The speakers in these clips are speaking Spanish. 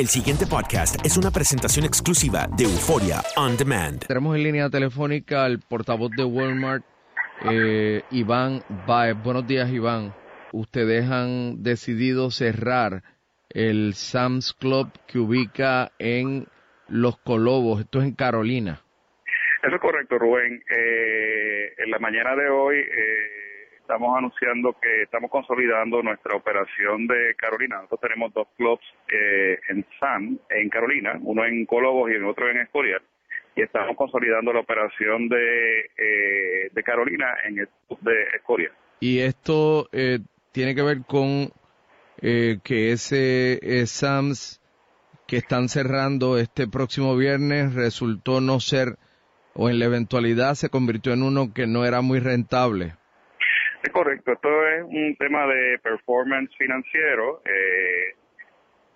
El siguiente podcast es una presentación exclusiva de Euforia On Demand. Tenemos en línea telefónica al portavoz de Walmart, eh, Iván Baez. Buenos días, Iván. Ustedes han decidido cerrar el Sam's Club que ubica en Los Colobos. Esto es en Carolina. Eso es correcto, Rubén. Eh, en la mañana de hoy eh, estamos anunciando que estamos consolidando nuestra operación de Carolina. Nosotros tenemos dos clubs eh, en Sam, en Carolina, uno en Colobos y el otro en Escorial. Y estamos consolidando la operación de, de Carolina en el de Escorial. Y esto tiene que ver con que ese Sam's que están cerrando este próximo viernes resultó no ser o en la eventualidad se convirtió en uno que no era muy rentable? Es correcto, esto es un tema de performance financiero. Eh,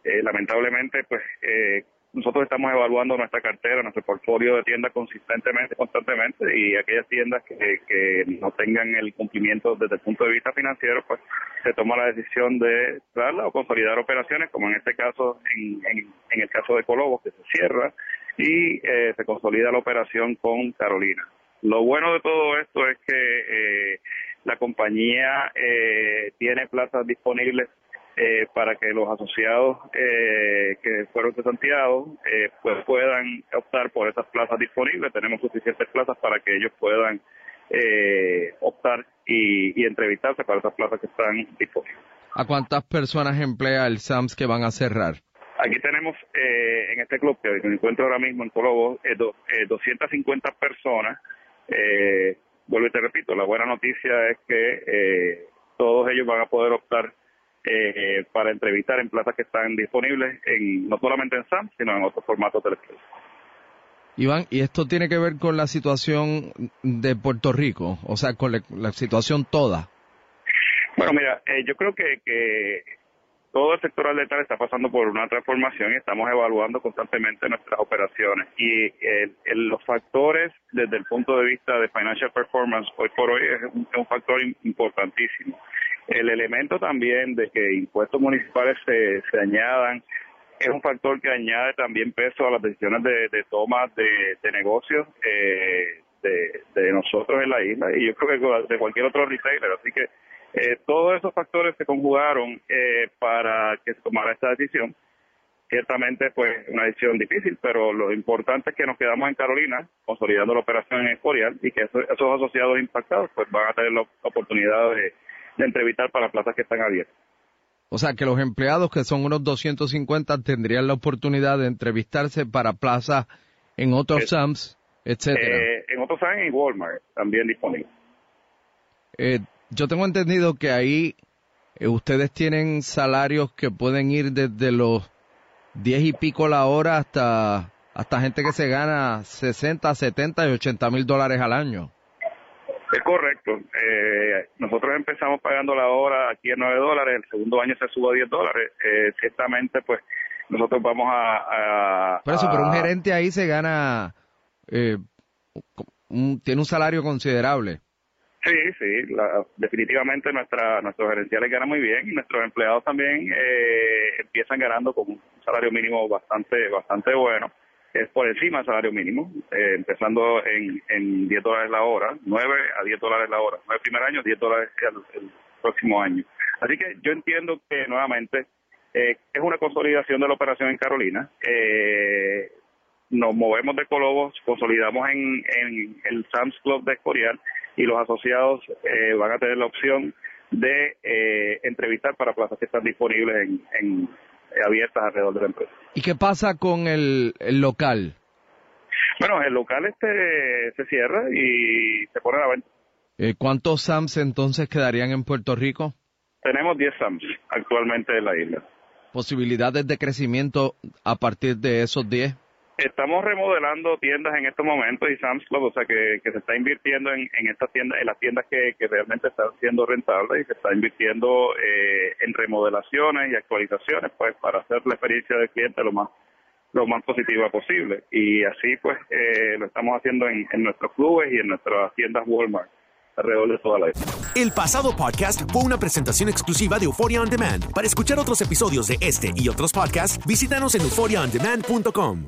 eh, lamentablemente, pues eh, nosotros estamos evaluando nuestra cartera, nuestro portfolio de tiendas consistentemente, constantemente, y aquellas tiendas que, que no tengan el cumplimiento desde el punto de vista financiero, pues se toma la decisión de darla o consolidar operaciones, como en este caso, en, en, en el caso de Colobos, que se cierra, y eh, se consolida la operación con Carolina. Lo bueno de todo esto es que eh, la compañía eh, tiene plazas disponibles para que los asociados que fueron cesanteados pues puedan optar por esas plazas disponibles. Tenemos suficientes plazas para que ellos puedan optar y, y entrevistarse para esas plazas que están disponibles. ¿A cuántas personas emplea el SAMS que van a cerrar? Aquí tenemos eh, en este club que me encuentro ahora mismo en Colobo eh, 250 eh, personas. Eh, vuelvo y te repito, la buena noticia es que eh, todos ellos van a poder optar para entrevistar en plazas que están disponibles en no solamente en SAM, sino en otros formatos telefónicos. Iván, ¿y esto tiene que ver con la situación de Puerto Rico? O sea, con la, situación toda. Bueno, mira, yo creo que, que todo el sector letal está pasando por una transformación y estamos evaluando constantemente nuestras operaciones. Y los factores desde el punto de vista de financial performance hoy por hoy es un, factor importantísimo. El elemento también de que impuestos municipales se, se añadan es un factor que añade también peso a las decisiones de, de toma de, de negocios eh, de, de nosotros en la isla y yo creo que de cualquier otro retailer. Así que eh, todos esos factores se conjugaron eh, para que se tomara esta decisión. Ciertamente, pues, una decisión difícil, pero lo importante es que nos quedamos en Carolina, consolidando la operación en Escorial, y que esos, asociados impactados, pues, van a tener la oportunidad de, entrevistar para plazas que están abiertas. O sea, que los empleados, que son unos 250, tendrían la oportunidad de entrevistarse para plazas en otros SAMS, etcétera. Eh, en otros SAMS y Walmart, también disponibles. Eh, yo tengo entendido que ahí eh, ustedes tienen salarios que pueden ir desde los 10 y pico la hora hasta, hasta gente que se gana 60, 70 y 80 mil dólares al año. Es correcto. Eh, nosotros empezamos pagando la hora aquí a 9 dólares, el segundo año se subió a 10 dólares. Eh, ciertamente, pues, nosotros vamos a... Por eso, pero un gerente ahí se gana... Eh, tiene un salario considerable. Sí, sí, definitivamente nuestra, nuestros gerenciales ganan muy bien y nuestros empleados también eh, empiezan ganando con un salario mínimo bastante bastante bueno, es por encima del salario mínimo, eh, empezando en, en 10 dólares la hora, 9 a 10 dólares la hora, 9 primer año, 10 dólares el, próximo año. Así que yo entiendo que nuevamente eh, es una consolidación de la operación en Carolina. Eh, nos movemos de Colobos, consolidamos en, en el Sam's Club de Escorial y los asociados eh, van a tener la opción de eh, entrevistar para plazas que están disponibles en, en abiertas alrededor de la empresa. ¿Y qué pasa con el, local? Bueno, el local este se cierra y se pone a la venta. Eh, ¿Cuántos SAMs entonces quedarían en Puerto Rico? Tenemos 10 SAMs actualmente en la isla. ¿Posibilidades de crecimiento a partir de esos 10? Estamos remodelando tiendas en estos momentos y Sam's Club, o sea que, se está invirtiendo en, estas tiendas, en las tiendas que, realmente están siendo rentables y se está invirtiendo eh, en remodelaciones y actualizaciones, pues para hacer la experiencia del cliente lo más positiva posible y así pues eh, lo estamos haciendo en, nuestros clubes y en nuestras tiendas Walmart. alrededor de toda la. El pasado podcast fue una presentación exclusiva de Euphoria On Demand. Para escuchar otros episodios de este y otros podcasts, visítanos en euphoriaondemand.com.